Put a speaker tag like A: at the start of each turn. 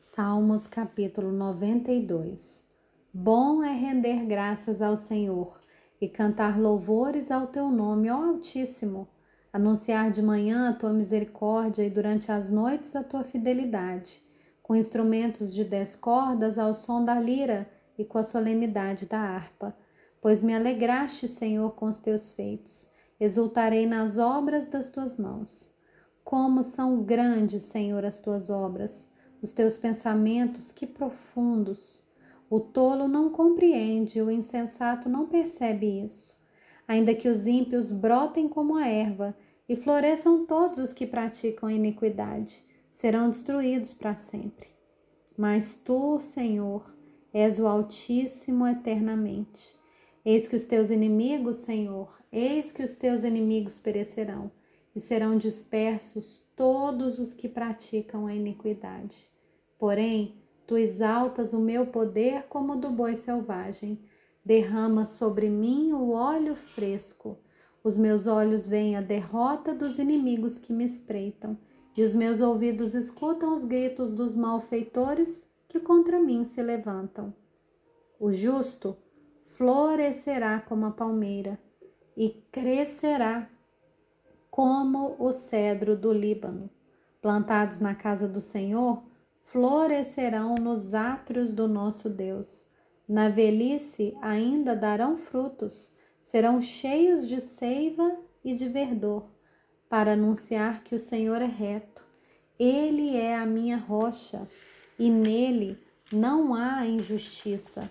A: Salmos capítulo 92 Bom é render graças ao Senhor e cantar louvores ao teu nome, ó Altíssimo, anunciar de manhã a tua misericórdia e durante as noites a tua fidelidade, com instrumentos de dez cordas ao som da lira e com a solenidade da harpa. Pois me alegraste, Senhor, com os teus feitos, exultarei nas obras das tuas mãos. Como são grandes, Senhor, as tuas obras! Os teus pensamentos, que profundos. O tolo não compreende, o insensato não percebe isso. Ainda que os ímpios brotem como a erva e floresçam todos os que praticam a iniquidade, serão destruídos para sempre. Mas tu, Senhor, és o Altíssimo eternamente. Eis que os teus inimigos, Senhor, eis que os teus inimigos perecerão e serão dispersos todos os que praticam a iniquidade. Porém, tu exaltas o meu poder como o do boi selvagem. Derrama sobre mim o óleo fresco. Os meus olhos veem a derrota dos inimigos que me espreitam, e os meus ouvidos escutam os gritos dos malfeitores que contra mim se levantam. O justo florescerá como a palmeira e crescerá como o cedro do Líbano. Plantados na casa do Senhor, florescerão nos átrios do nosso Deus. Na velhice ainda darão frutos, serão cheios de seiva e de verdor, para anunciar que o Senhor é reto. Ele é a minha rocha e nele não há injustiça.